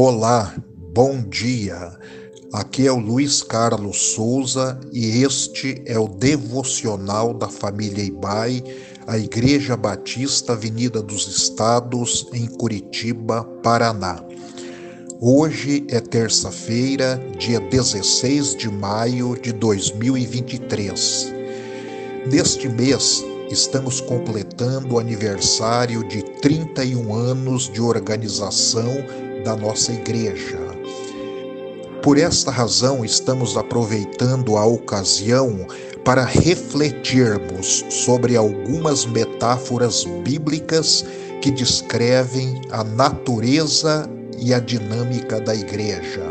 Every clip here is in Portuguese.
Olá, bom dia. Aqui é o Luiz Carlos Souza e este é o devocional da família Ibai, a Igreja Batista Avenida dos Estados, em Curitiba, Paraná. Hoje é terça-feira, dia 16 de maio de 2023. Neste mês, estamos completando o aniversário de 31 anos de organização da nossa igreja. Por esta razão, estamos aproveitando a ocasião para refletirmos sobre algumas metáforas bíblicas que descrevem a natureza e a dinâmica da igreja.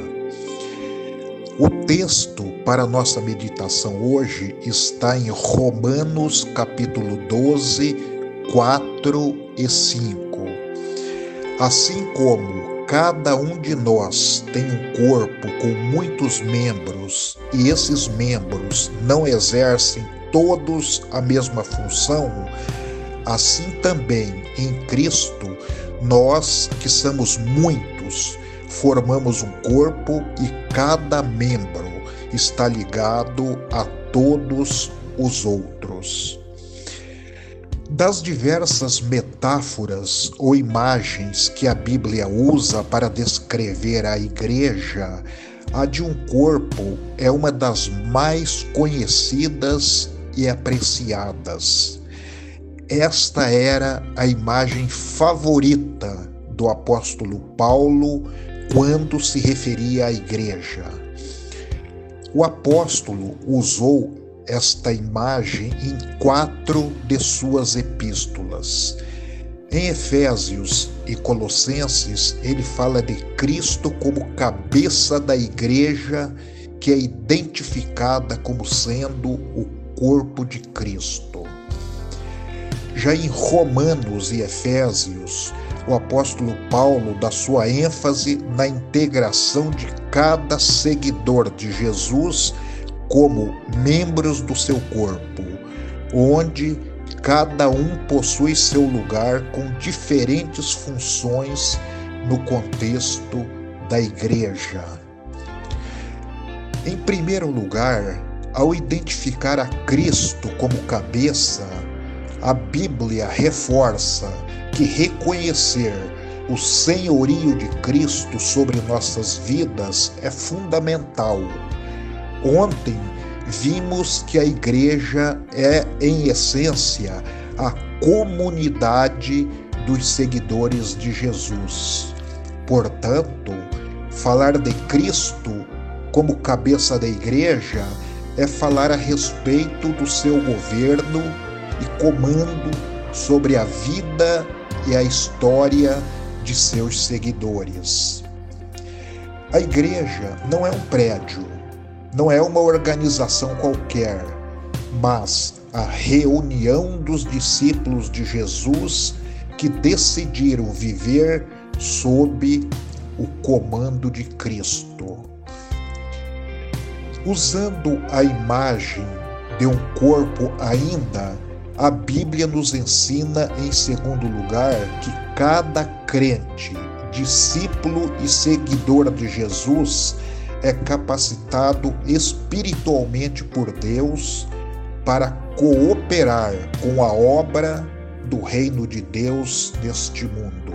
O texto para nossa meditação hoje está em Romanos capítulo 12, 4 e 5. Assim como Cada um de nós tem um corpo com muitos membros e esses membros não exercem todos a mesma função, assim também em Cristo, nós que somos muitos, formamos um corpo e cada membro está ligado a todos os outros. Das diversas metáforas ou imagens que a Bíblia usa para descrever a igreja, a de um corpo é uma das mais conhecidas e apreciadas. Esta era a imagem favorita do apóstolo Paulo quando se referia à igreja. O apóstolo usou esta imagem em quatro de suas epístolas. Em Efésios e Colossenses, ele fala de Cristo como cabeça da igreja, que é identificada como sendo o corpo de Cristo. Já em Romanos e Efésios, o apóstolo Paulo dá sua ênfase na integração de cada seguidor de Jesus como membros do seu corpo, onde cada um possui seu lugar com diferentes funções no contexto da igreja. Em primeiro lugar, ao identificar a Cristo como cabeça, a Bíblia reforça que reconhecer o senhorio de Cristo sobre nossas vidas é fundamental Ontem vimos que a igreja é, em essência, a comunidade dos seguidores de Jesus. Portanto, falar de Cristo como cabeça da igreja é falar a respeito do seu governo e comando sobre a vida e a história de seus seguidores. A igreja não é um prédio, não é uma organização qualquer, mas a reunião dos discípulos de Jesus que decidiram viver sob o comando de Cristo. Usando a imagem de um corpo ainda, a Bíblia nos ensina, em segundo lugar, que cada crente, discípulo e seguidor de Jesus é capacitado espiritualmente por Deus para cooperar com a obra do reino de Deus neste mundo.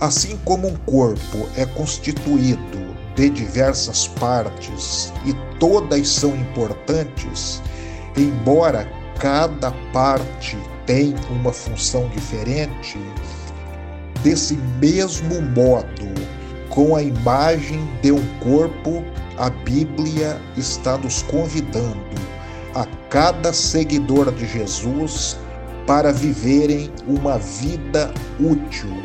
Assim como um corpo é constituído de diversas partes e todas são importantes, embora cada parte tenha uma função diferente, desse mesmo modo, com a imagem de um corpo, a Bíblia está nos convidando a cada seguidor de Jesus para viverem uma vida útil,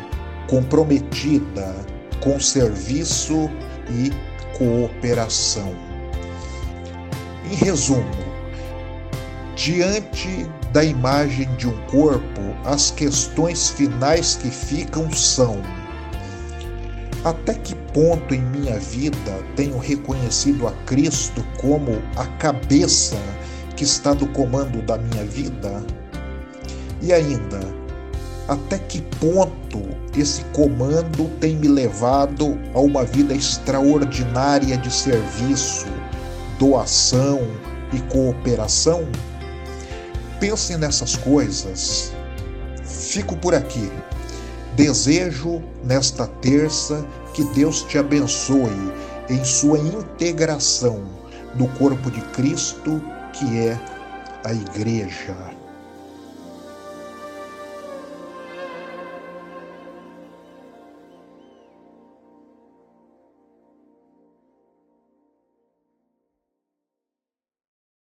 comprometida com serviço e cooperação. Em resumo, diante da imagem de um corpo, as questões finais que ficam são até que ponto em minha vida tenho reconhecido a Cristo como a cabeça que está do comando da minha vida? E ainda, até que ponto esse comando tem me levado a uma vida extraordinária de serviço, doação e cooperação? Pensem nessas coisas. Fico por aqui. Desejo nesta terça que Deus te abençoe em sua integração no corpo de Cristo, que é a Igreja.